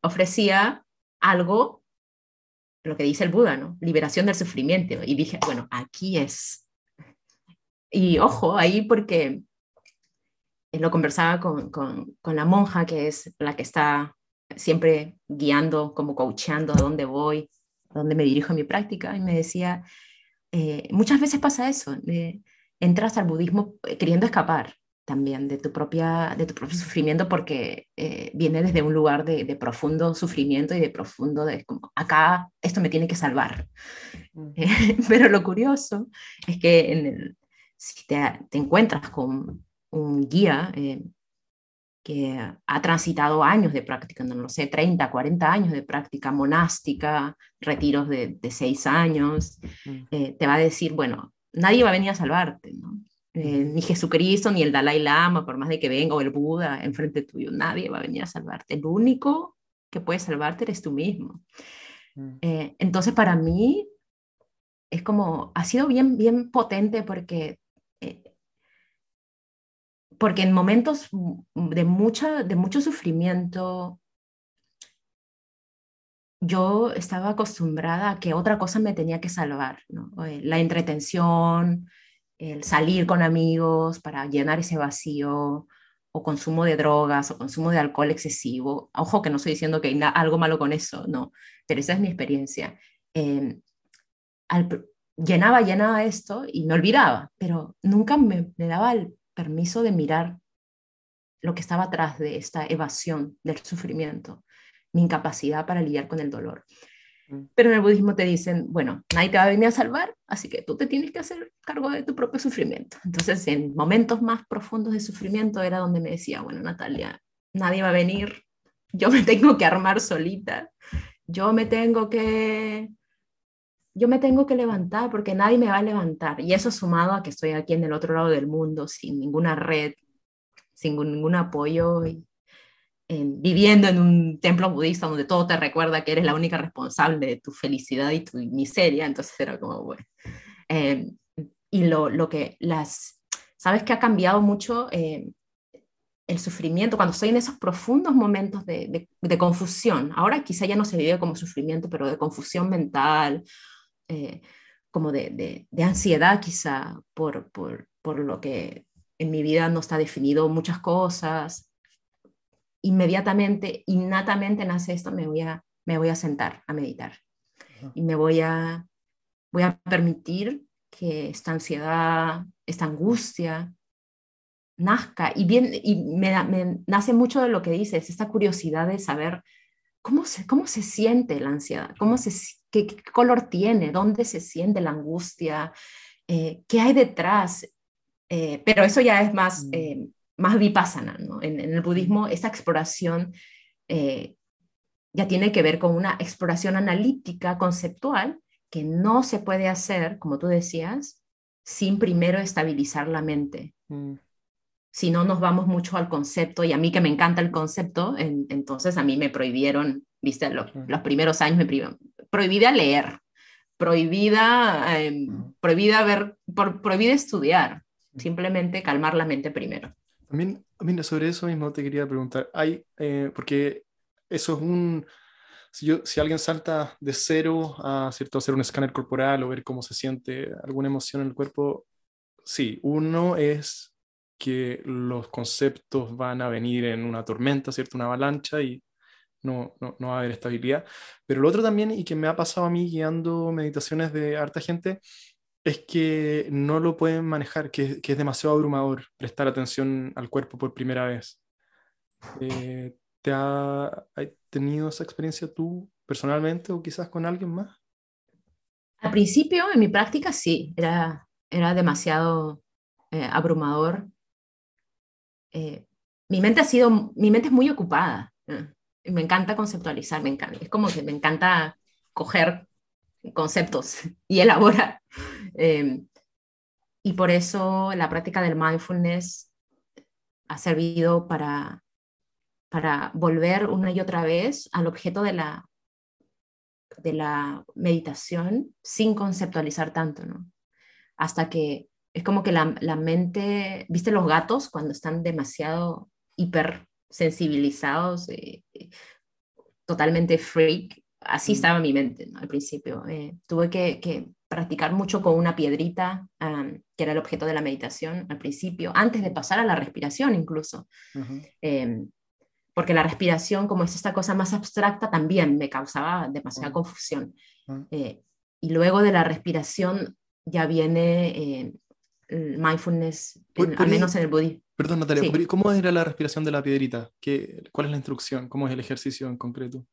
ofrecía algo lo que dice el Buda, ¿no? Liberación del sufrimiento. Y dije, bueno, aquí es. Y ojo, ahí porque lo conversaba con, con, con, la monja, que es la que está siempre guiando, como coachando a dónde voy, a dónde me dirijo en mi práctica, y me decía, eh, muchas veces pasa eso, entras al budismo queriendo escapar, también de tu, propia, de tu propio sufrimiento porque eh, viene desde un lugar de, de, profundo sufrimiento y de profundo de como, acá esto me tiene que salvar. Mm. pero lo curioso es que en el, si te, te, encuentras con un guía eh, que ha transitado años de práctica, no lo sé, 30, 40 años de práctica monástica, retiros de, de seis años, eh, te va a decir, bueno, nadie va a venir a salvarte, ¿no? Eh, ni Jesucristo, ni el Dalai Lama, por más de que venga, o el Buda enfrente tuyo, nadie va a venir a salvarte. El único que puede salvarte eres tú mismo. Mm. Eh, entonces, para mí, es como, ha sido bien, bien potente porque, eh, porque en momentos de, mucha, de mucho sufrimiento, yo estaba acostumbrada a que otra cosa me tenía que salvar, ¿no? la entretención, el salir con amigos para llenar ese vacío, o consumo de drogas, o consumo de alcohol excesivo. Ojo que no estoy diciendo que hay algo malo con eso, no, pero esa es mi experiencia. Em, llenaba, llenaba esto y me olvidaba, pero nunca me, me daba el permiso de mirar lo que estaba atrás de esta evasión del sufrimiento, mi incapacidad para lidiar con el dolor. Mm. Pero en el budismo te dicen, bueno, nadie te va a venir a salvar, así que tú te tienes que hacer cargo de tu propio sufrimiento. Entonces, en momentos más profundos de sufrimiento era donde me decía, bueno, Natalia, nadie va a venir, yo me tengo que armar solita, yo me tengo que yo me tengo que levantar porque nadie me va a levantar. Y eso sumado a que estoy aquí en el otro lado del mundo, sin ninguna red, sin ningún apoyo, y, viviendo en un templo budista donde todo te recuerda que eres la única responsable de tu felicidad y tu miseria. Entonces era como, bueno. Eh, y lo, lo, que las, ¿sabes que ha cambiado mucho? Eh, el sufrimiento, cuando estoy en esos profundos momentos de, de, confusión, ahora quizá ya no se vive como sufrimiento, pero de confusión mental, eh, como de, de, ansiedad quizá por, por, por, lo que en mi vida no está definido muchas cosas, inmediatamente, innatamente nace esto, me voy a, me voy a sentar a meditar. Y me voy a, voy a permitir que esta ansiedad, esta angustia, nazca. Y, bien, y me, nace mucho de lo que dices, esta curiosidad de saber cómo se, cómo se siente la ansiedad, cómo se, qué, color tiene, dónde se siente la angustia, eh, qué hay detrás. Eh, pero eso ya es más, mm. eh, más vipassana. ¿no? En, el budismo, esa exploración ya tiene que ver con una exploración analítica, conceptual, que no se puede hacer, como tú decías, sin primero estabilizar la mente. Mm si no nos vamos mucho al concepto, y a mí que me encanta el concepto, entonces a mí me prohibieron, viste, los, primeros años me prohibida leer, prohibida, em, prohibida ver, por, prohibida estudiar, simplemente calmar la mente primero. También, sobre eso mismo te quería preguntar, hay, eh, porque eso es un, si, yo, si alguien salta de cero a ¿cierto? hacer un escáner corporal o ver cómo se siente alguna emoción en el cuerpo, sí, uno es que los conceptos van a venir en una tormenta, ¿cierto? Una avalancha y no, no, no, va a haber estabilidad. Pero lo otro también, y que me ha pasado a mí guiando meditaciones de harta gente, es que no lo pueden manejar, que, que es demasiado abrumador prestar atención al cuerpo por primera vez. Eh, ¿Te ha, tenido esa experiencia tú personalmente o quizás con alguien más? Al principio, en mi práctica, sí, era, era demasiado eh, abrumador eh, mi mente ha sido, mi mente es muy ocupada. Me encanta conceptualizar, me encanta, es como que me encanta coger conceptos y elaborar. Em, y por eso la práctica del mindfulness ha servido para, para volver una y otra vez al objeto de la, de la meditación sin conceptualizar tanto, ¿no? Hasta que es como que la, la, mente, ¿viste los gatos cuando están demasiado hipersensibilizados, eh, eh, totalmente freak? Así estaba mi mente al principio. Eh, tuve que, que, practicar mucho con una piedrita, que era el objeto de la meditación al principio, antes de pasar a la respiración incluso. Em, porque la respiración, como es esta cosa más abstracta, también me causaba demasiada confusión. y luego de la respiración ya viene mindfulness, al menos en el budismo. Perdón, Natalia, ¿cómo era la respiración de la piedrita? ¿Qué, ¿Cuál es la instrucción? ¿Cómo es el ejercicio en concreto?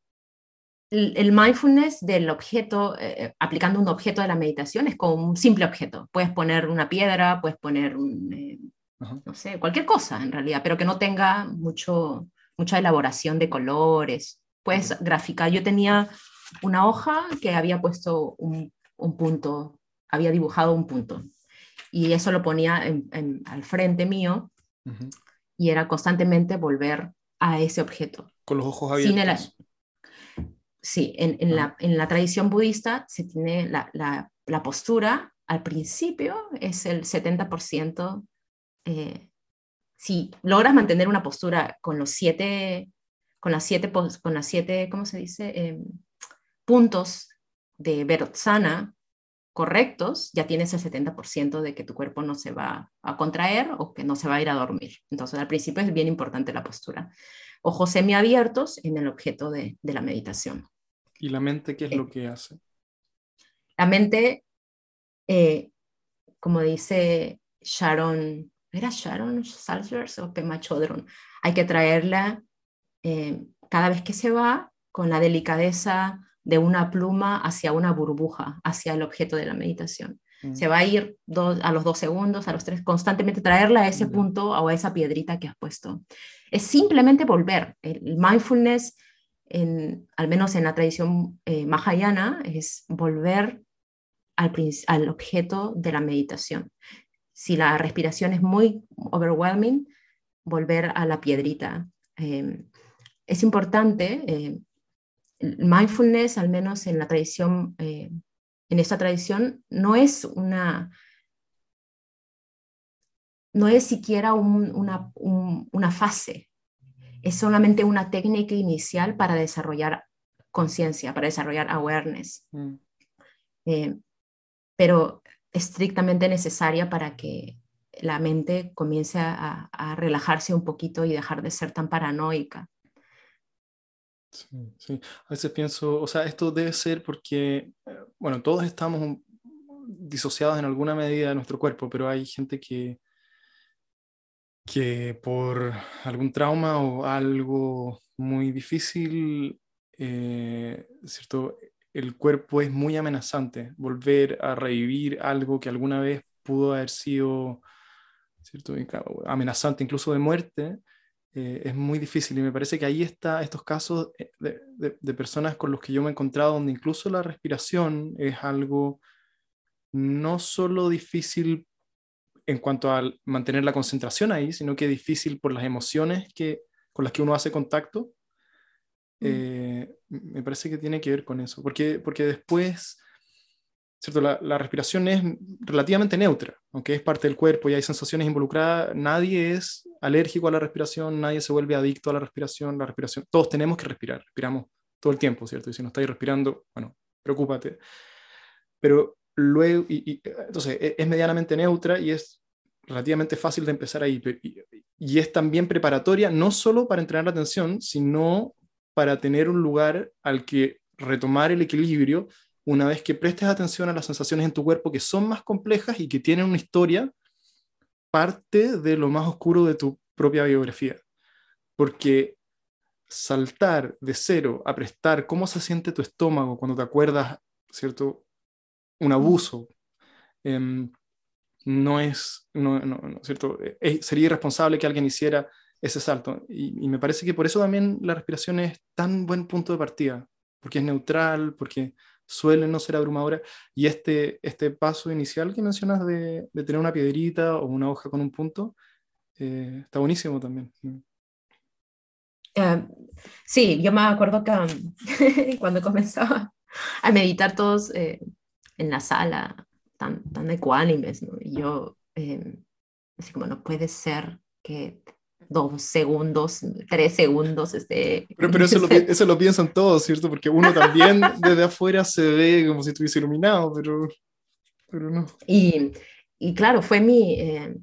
El, mindfulness del objeto, eh, eh, aplicando un objeto de la meditación, es como un simple objeto. Puedes poner una piedra, puedes poner, eh, no sé, cualquier cosa en realidad, pero que no tenga mucho, mucha elaboración de colores. Puedes graficar. Yo tenía una hoja que había puesto un, un punto, había dibujado un punto y eso lo ponía en, al frente mío y era constantemente volver a ese objeto. Con los ojos abiertos. sí, en, en, la, en, la, tradición budista se tiene la, la, la postura, al principio es el 70%. Eh, si logras mantener una postura con los siete, con las siete, con las siete ¿cómo se dice? Em, puntos de Verotsana, correctos, ya tienes el 70% de que tu cuerpo no se va a contraer o que no se va a ir a dormir. Entonces, al principio es bien importante la postura. Ojos semiabiertos en el objeto de, la meditación. ¿Y la mente qué es lo eh, que hace? La mente, eh, como dice Sharon, ¿era Sharon Salzers o Pema Chodron? Hay que traerla eh, cada vez que se va con la delicadeza de una pluma hacia una burbuja, hacia el objeto de la meditación. Mm. Se va a ir a los dos segundos, a los tres, constantemente traerla a ese punto o a esa piedrita que has puesto. Es simplemente volver. El mindfulness, en, al menos en la tradición eh, mahayana, es volver al, al objeto de la meditación. Si la respiración es muy overwhelming, volver a la piedrita. Em, es importante, eh, mindfulness, al menos en la tradición, eh, en esta tradición, no es una, no es siquiera una, una fase, es solamente una técnica inicial para desarrollar conciencia, para desarrollar awareness. Mm. Eh, pero estrictamente necesaria para que la mente comience a, relajarse un poquito y dejar de ser tan paranoica. Sí, sí, a veces pienso, o sea, esto debe ser porque, eh, bueno, todos estamos disociados en alguna medida de nuestro cuerpo, pero hay gente que, que por algún trauma o algo muy difícil, eh, ¿cierto? El cuerpo es muy amenazante. Volver a revivir algo que alguna vez pudo haber sido ¿cierto? amenazante incluso de muerte, eh, es muy difícil. Y me parece que ahí está estos casos eh, de, de, personas con los que yo me he encontrado, donde incluso la respiración es algo no solo difícil en cuanto a mantener la concentración ahí, sino que difícil por las emociones que, con las que uno hace contacto. Mm. Eh, me parece que tiene que ver con eso, porque, porque después ¿cierto? La, respiración es relativamente neutra, aunque es parte del cuerpo y hay sensaciones involucradas, nadie es alérgico a la respiración, nadie se vuelve adicto a la respiración, la respiración, todos tenemos que respirar, respiramos todo el tiempo, ¿cierto? Y si no estáis respirando, bueno, preocúpate. Pero luego, y, entonces, e, es, medianamente neutra y es relativamente fácil de empezar ahí, y, y es también preparatoria, no solo para entrenar la atención, sino para tener un lugar al que retomar el equilibrio una vez que prestes atención a las sensaciones en tu cuerpo que son más complejas y que tienen una historia, parte de lo más oscuro de tu propia biografía. Porque saltar de cero a prestar cómo se siente tu estómago cuando te acuerdas, ¿cierto? Un abuso, em, no es, no, ¿cierto? Eh, sería irresponsable que alguien hiciera ese salto. Y, y, me parece que por eso también la respiración es tan buen punto de partida, porque es neutral, porque suele no ser abrumadora. Y este, este paso inicial que mencionas de, de tener una piedrita o una hoja con un punto, eh, está buenísimo también. Eh, sí, yo me acuerdo que um, cuando comenzaba a meditar todos eh, en la sala, tan, tan ecuánimes, ¿no? y yo, así como no puede ser que dos segundos, tres segundos. Este, pero, pero eso, lo, eso, lo, piensan todos, ¿cierto? Porque uno también desde afuera se ve como si estuviese iluminado, pero, pero no. Y, y claro, fue mi... Eh,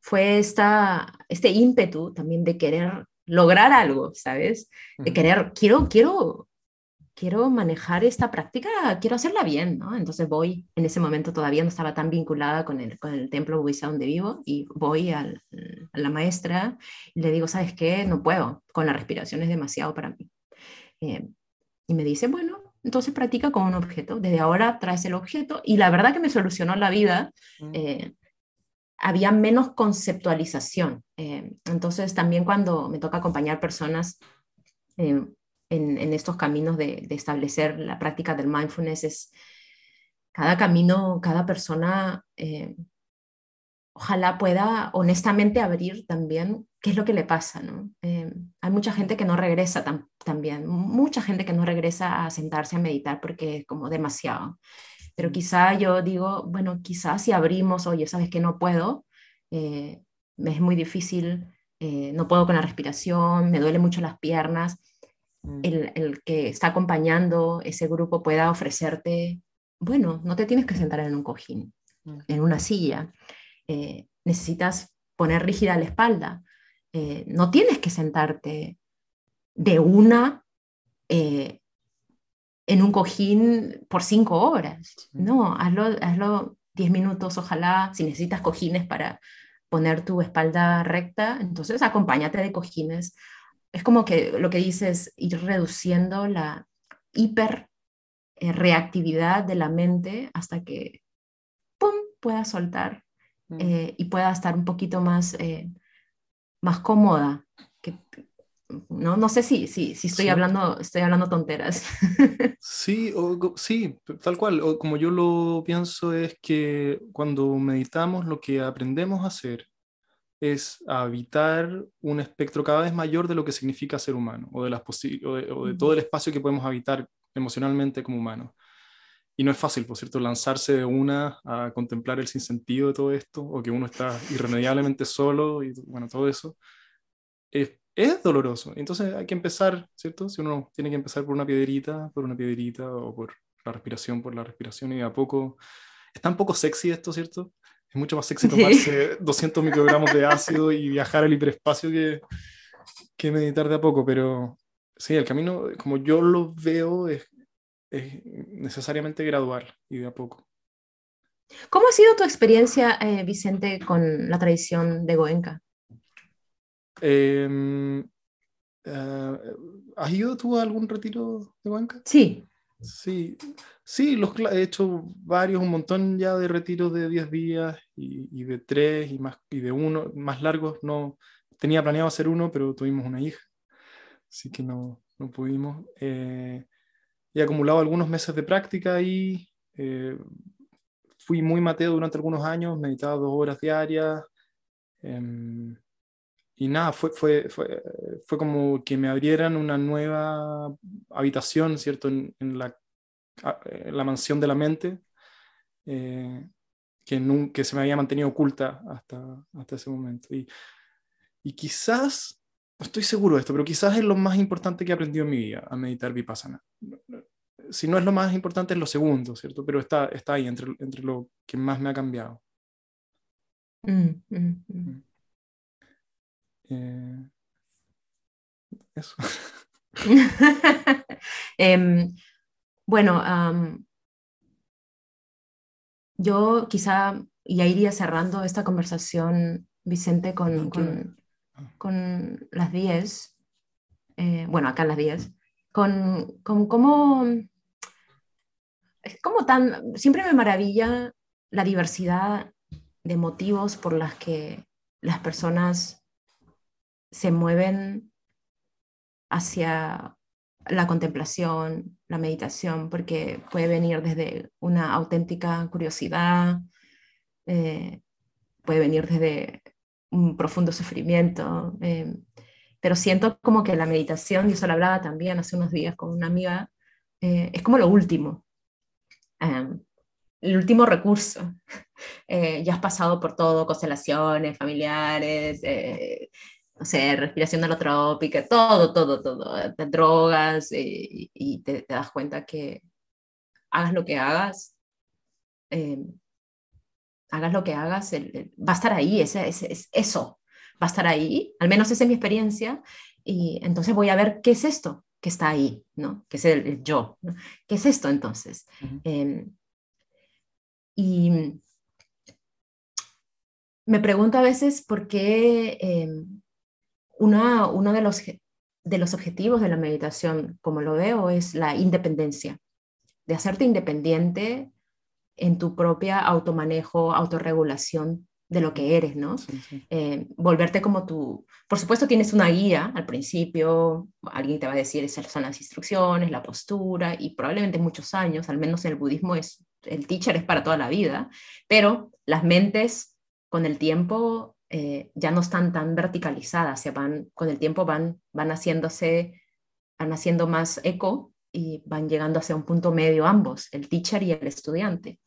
fue esta, este ímpetu también de querer lograr algo, ¿sabes? De querer, quiero, quiero quiero manejar esta práctica, quiero hacerla bien, ¿no? Entonces voy, en ese momento todavía no estaba tan vinculada con el, con el templo budista donde vivo, y voy a la maestra y le digo, ¿sabes qué? No puedo, con la respiración es demasiado para mí. Eh, y me dice, bueno, entonces practica con un objeto, desde ahora traes el objeto, y la verdad que me solucionó la vida. Mm. Eh, había menos conceptualización. Eh, entonces, también cuando me toca acompañar personas, en, estos caminos de, establecer la práctica del mindfulness es cada camino, cada persona, eh, ojalá pueda honestamente abrir también qué es lo que le pasa. ¿no? Eh, hay mucha gente que no regresa también, mucha gente que no regresa a sentarse a meditar porque es como demasiado. Pero quizá yo digo, bueno, quizás si abrimos, oye, sabes que no puedo, eh, es muy difícil, no puedo con la respiración, me duele mucho las piernas El, que está acompañando ese grupo pueda ofrecerte, bueno, no te tienes que sentar en un cojín, en una silla, eh, necesitas poner rígida la espalda, eh, no tienes que sentarte de una eh, en un cojín por cinco horas, no, hazlo, hazlo diez minutos, ojalá, si necesitas cojines para poner tu espalda recta, entonces acompáñate de cojines es como que lo que dices, ir reduciendo la hiper eh, reactividad de la mente hasta que ¡pum! pueda soltar mm. eh, y pueda estar un poquito más, eh, más cómoda, que no, no sé si, si, si estoy, hablando, estoy hablando tonteras. Sí, o, sí, tal cual. O como yo lo pienso es que cuando meditamos lo que aprendemos a hacer es habitar un espectro cada vez mayor de lo que significa ser humano o de, las o de, o de todo el espacio que podemos habitar emocionalmente como humanos. Y no es fácil, por cierto, lanzarse de una a contemplar el sinsentido de todo esto, o que uno está irremediablemente solo, y bueno, todo eso. Es, es doloroso. Entonces hay que empezar, ¿cierto? Si uno tiene que empezar por una piedrita, por una piedrita, o por la respiración, por la respiración, y de a poco. Es tan poco sexy esto, ¿cierto? Es mucho más sexy tomarse 200 microgramos de ácido y viajar al hiperespacio que, que meditar de a poco, pero sí, el camino, como yo lo veo, es, es necesariamente gradual y de a poco. ¿Cómo ha sido tu experiencia, eh, Vicente, con la tradición de Goenka? Em, eh, ¿Has ido tú a algún retiro de Goenka? Sí. Sí, sí los, he hecho varios, un montón ya de retiros de 10 días y, y, de 3 y, más, y de uno, más largos. No, tenía planeado hacer uno, pero tuvimos una hija, así que no, no pudimos. Eh, he acumulado algunos meses de práctica y eh, fui muy mateo durante algunos años, meditaba dos horas diarias. Em, y nada, fue, fue, fue, fue, como que me abrieran una nueva habitación, ¿cierto? En, en, la, en la, mansión de la mente, eh, que, nunca, que se me había mantenido oculta hasta, hasta ese momento. Y, y quizás no estoy seguro de esto, pero quizás es lo más importante que he aprendido en mi vida, a meditar vipassana. Si no es lo más importante, es lo segundo, ¿cierto? Pero está, está ahí, entre, entre lo que más me ha cambiado. Mm, mm, mm. Eh, eso. eh, bueno, um, yo quizá ya iría cerrando esta conversación, Vicente, con, con con las 10, eh, bueno, acá las 10, con, con cómo, es como tan, siempre me maravilla la diversidad de motivos por las que las personas se mueven hacia la contemplación, la meditación, porque puede venir desde una auténtica curiosidad, eh, puede venir desde un profundo sufrimiento. Eh, pero siento como que la meditación, yo se lo hablaba también hace unos días con una amiga, eh, es como lo último, el último recurso. Ya has pasado por todo, constelaciones familiares, no sé, respiración alotrópica, todo, todo, todo, drogas, y te, te, das cuenta que hagas lo que hagas, em, hagas lo que hagas, va a estar ahí, ese, es eso, va a estar ahí, al menos esa es mi experiencia, y entonces voy a ver qué es esto que está ahí, ¿no? Que es el, yo, ¿qué es esto entonces? Em, y me pregunto a veces por qué em, uno de los, de los objetivos de la meditación, como lo veo, es la independencia, de hacerte independiente en tu propia automanejo, autorregulación de lo que eres, ¿no? Eh, volverte como tú. Por supuesto tienes una guía al principio, alguien te va a decir esas son las instrucciones, la postura, y probablemente muchos años, al menos en el budismo es, el teacher es para toda la vida, pero las mentes con el tiempo eh, ya no están tan verticalizadas, se van, con el tiempo van, van haciéndose, van haciendo más eco y van llegando hacia un punto medio ambos, el teacher y el estudiante.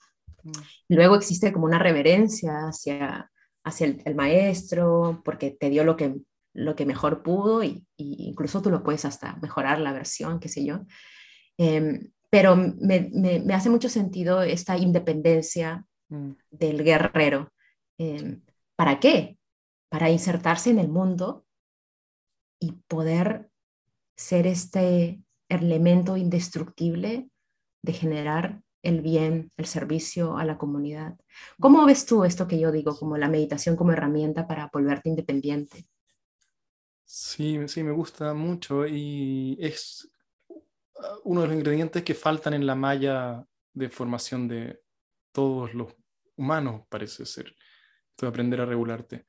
Luego existe como una reverencia hacia, hacia el, maestro, porque te dio lo que, lo que mejor pudo y, incluso tú lo puedes hasta mejorar la versión, qué sé yo. Em, pero me, me, hace mucho sentido esta independencia mm. del guerrero. Em, ¿Para qué? Para insertarse en el mundo y poder ser este elemento indestructible de generar el bien, el servicio a la comunidad. ¿Cómo ves tú esto que yo digo, como la meditación como herramienta para volverte independiente? Sí, sí, me gusta mucho y es uh, uno de los ingredientes que faltan en la malla de formación de todos los humanos, parece ser, de aprender a regularte.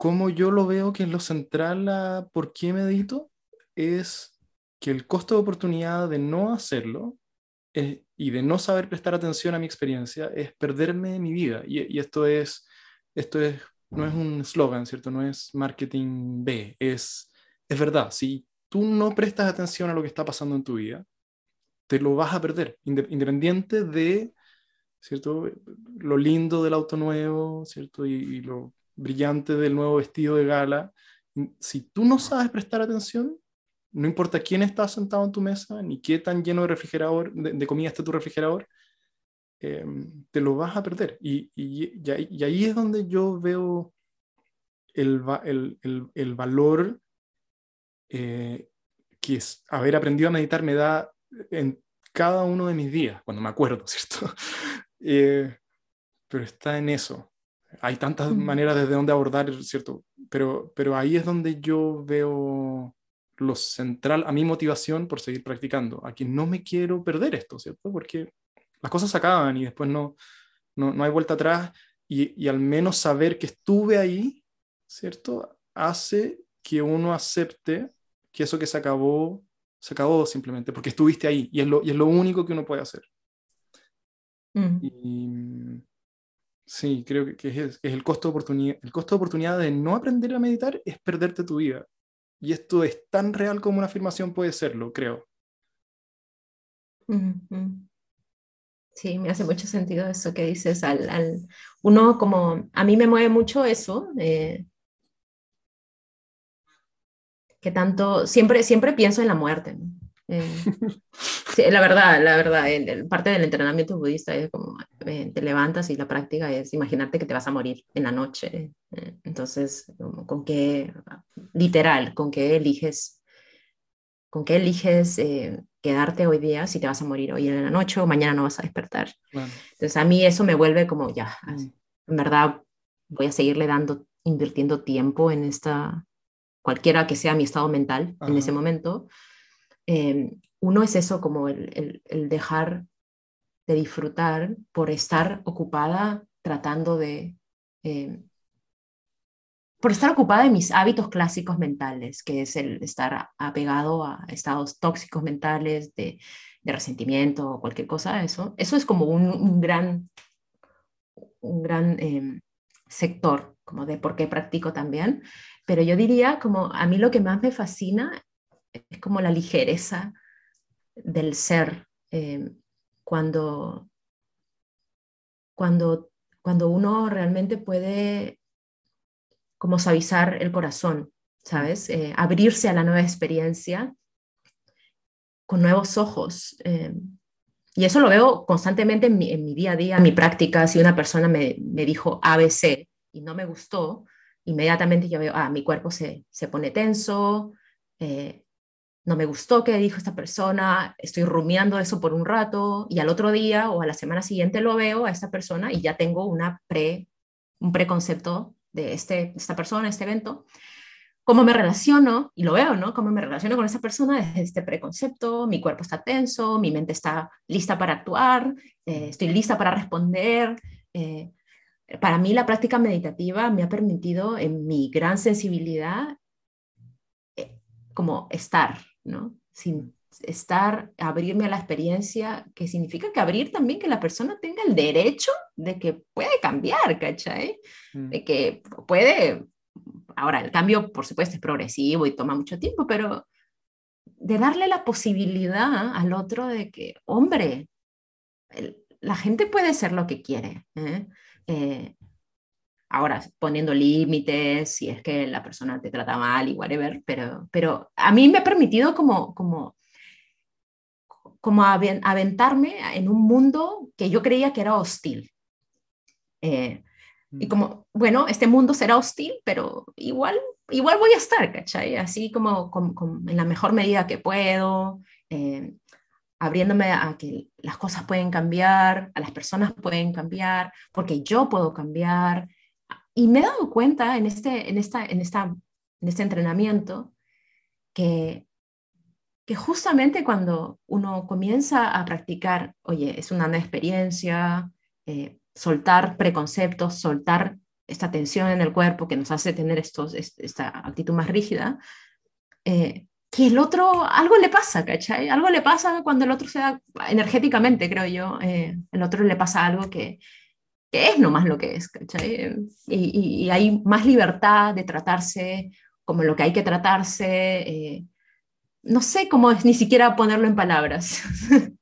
Como yo lo veo que es lo central a por qué medito, es que el costo de oportunidad de no hacerlo y de no saber prestar atención a mi experiencia es perderme mi vida. Y, esto es, esto es, no es un slogan, ¿cierto? No es marketing B, es, es verdad. Si tú no prestas atención a lo que está pasando en tu vida, te lo vas a perder, independiente de, ¿cierto? Lo lindo del auto nuevo, ¿cierto? Y, lo brillante del nuevo vestido de gala. Si tú no sabes prestar atención, no importa quién está sentado en tu mesa, ni qué tan lleno de refrigerador, de, comida está tu refrigerador, eh, te lo vas a perder. Y, y, ahí, es donde yo veo el, valor eh, que es, haber aprendido a meditar me da en cada uno de mis días, cuando me acuerdo, ¿cierto? Eh, pero está en eso. Hay tantas maneras desde donde abordar, ¿cierto? Pero, pero ahí es donde yo veo lo central a mi motivación por seguir practicando, a que no me quiero perder esto, ¿cierto? Porque las cosas se acaban y después no, no, no hay vuelta atrás y, y, al menos saber que estuve ahí, ¿cierto? Hace que uno acepte que eso que se acabó, se acabó simplemente, porque estuviste ahí y es lo, y es lo único que uno puede hacer. Y, sí, creo que, es, el, costo de oportunidad, el costo de oportunidad de no aprender a meditar es perderte tu vida. Y esto es tan real como una afirmación puede serlo, creo. Sí, me hace mucho sentido eso que dices. Al, al uno como, a mí me mueve mucho eso, eh, que tanto, siempre, siempre pienso en la muerte. Eh, sí, la verdad, la verdad, el, parte del entrenamiento budista es como eh, te levantas y la práctica es imaginarte que te vas a morir en la noche. Eh, entonces, ¿con qué, literal, con qué eliges, con qué eliges quedarte hoy día si te vas a morir hoy en la noche o mañana no vas a despertar? Entonces, a mí eso me vuelve como ya, mm. en verdad, voy a seguirle dando, invirtiendo tiempo en esta cualquiera que sea mi estado mental en ese momento, eh, uno es eso, como el, dejar de disfrutar por estar ocupada tratando de... Eh, por estar ocupada en mis hábitos clásicos mentales, que es el estar apegado a estados tóxicos mentales, de, resentimiento o cualquier cosa, eso, eso es como un, gran, un gran eh, sector como de por qué practico también, pero yo diría como a mí lo que más me fascina es como la ligereza del ser eh, cuando, cuando, cuando uno realmente puede como suavizar el corazón, ¿sabes? Eh, abrirse a la nueva experiencia con nuevos ojos. Eh, y eso lo veo constantemente en mi, día a día, en mi práctica. Si una persona me, me dijo ABC y no me gustó, inmediatamente yo veo, ah, mi cuerpo se, se pone tenso, eh, no me gustó que dijo esta persona, estoy rumiando eso por un rato y al otro día o a la semana siguiente lo veo a esta persona y ya tengo una pre, un preconcepto de este, esta persona, este evento. Cómo me relaciono, y lo veo, ¿no? Cómo me relaciono con esta persona desde este preconcepto, mi cuerpo está tenso, mi mente está lista para actuar, eh, estoy lista para responder. Eh, para mí la práctica meditativa me ha permitido en mi gran sensibilidad eh, como estar, ¿no? Sin estar, abrirme a la experiencia, que significa que abrir también que la persona tenga el derecho de que puede cambiar, ¿cachai? Mm. De que puede, ahora el cambio por supuesto es progresivo y toma mucho tiempo, pero de darle la posibilidad al otro de que, hombre, la gente puede ser lo que quiere. ¿eh? Eh, ahora poniendo límites, si es que la persona te trata mal y whatever, pero, pero a mí me ha permitido como, como, como aventarme en un mundo que yo creía que era hostil. Eh, y mm. como, bueno, este mundo será hostil, pero igual, igual voy a estar, ¿cachai? Así como, en la mejor medida que puedo, eh, abriéndome a que las cosas pueden cambiar, a las personas pueden cambiar, porque yo puedo cambiar. Y me he dado cuenta en este, en esta, en esta, en este entrenamiento que, que justamente cuando uno comienza a practicar, oye, es una nueva experiencia, eh, soltar preconceptos, soltar esta tensión en el cuerpo que nos hace tener estos, esta actitud más rígida, eh, que el otro, algo le pasa, ¿cachai? Algo le pasa cuando el otro se da, energéticamente, creo yo, eh, el otro le pasa algo que, que es nomás lo que es, ¿cachai? Y, y, hay más libertad de tratarse como lo que hay que tratarse, eh, no sé cómo es, ni siquiera ponerlo en palabras.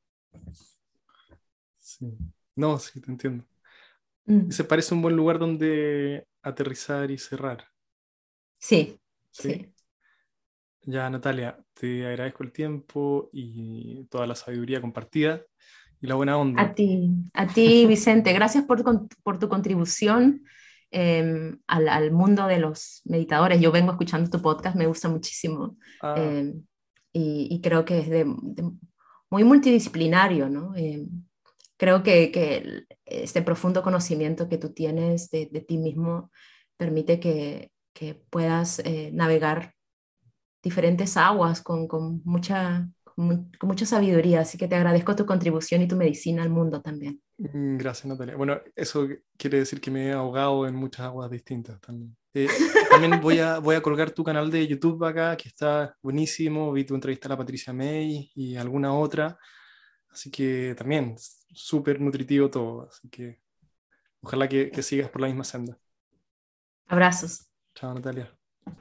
Sí. No, sí, te entiendo. Mm. Se parece un buen lugar donde aterrizar y cerrar. sí. sí. Ya, Natalia, te agradezco el tiempo y toda la sabiduría compartida y la buena onda. A ti, a ti, Vicente, gracias por, por tu contribución em, al, al, mundo de los meditadores. Yo vengo escuchando tu podcast, me gusta muchísimo ah. em, y, y, creo que es de, muy multidisciplinario, ¿no? Em, creo que, que, este profundo conocimiento que tú tienes de, de ti mismo permite que, que puedas eh, navegar diferentes aguas con, con mucha, con, mucha sabiduría. Así que te agradezco tu contribución y tu medicina al mundo también. Mm, gracias, Natalia. Bueno, eso quiere decir que me he ahogado en muchas aguas distintas también. Eh, también voy a, voy a colgar tu canal de YouTube acá, que está buenísimo. Vi tu entrevista a la Patricia May y alguna otra. Así que también, súper nutritivo todo. Así que ojalá que, que sigas por la misma senda. Abrazos. Chao, Natalia.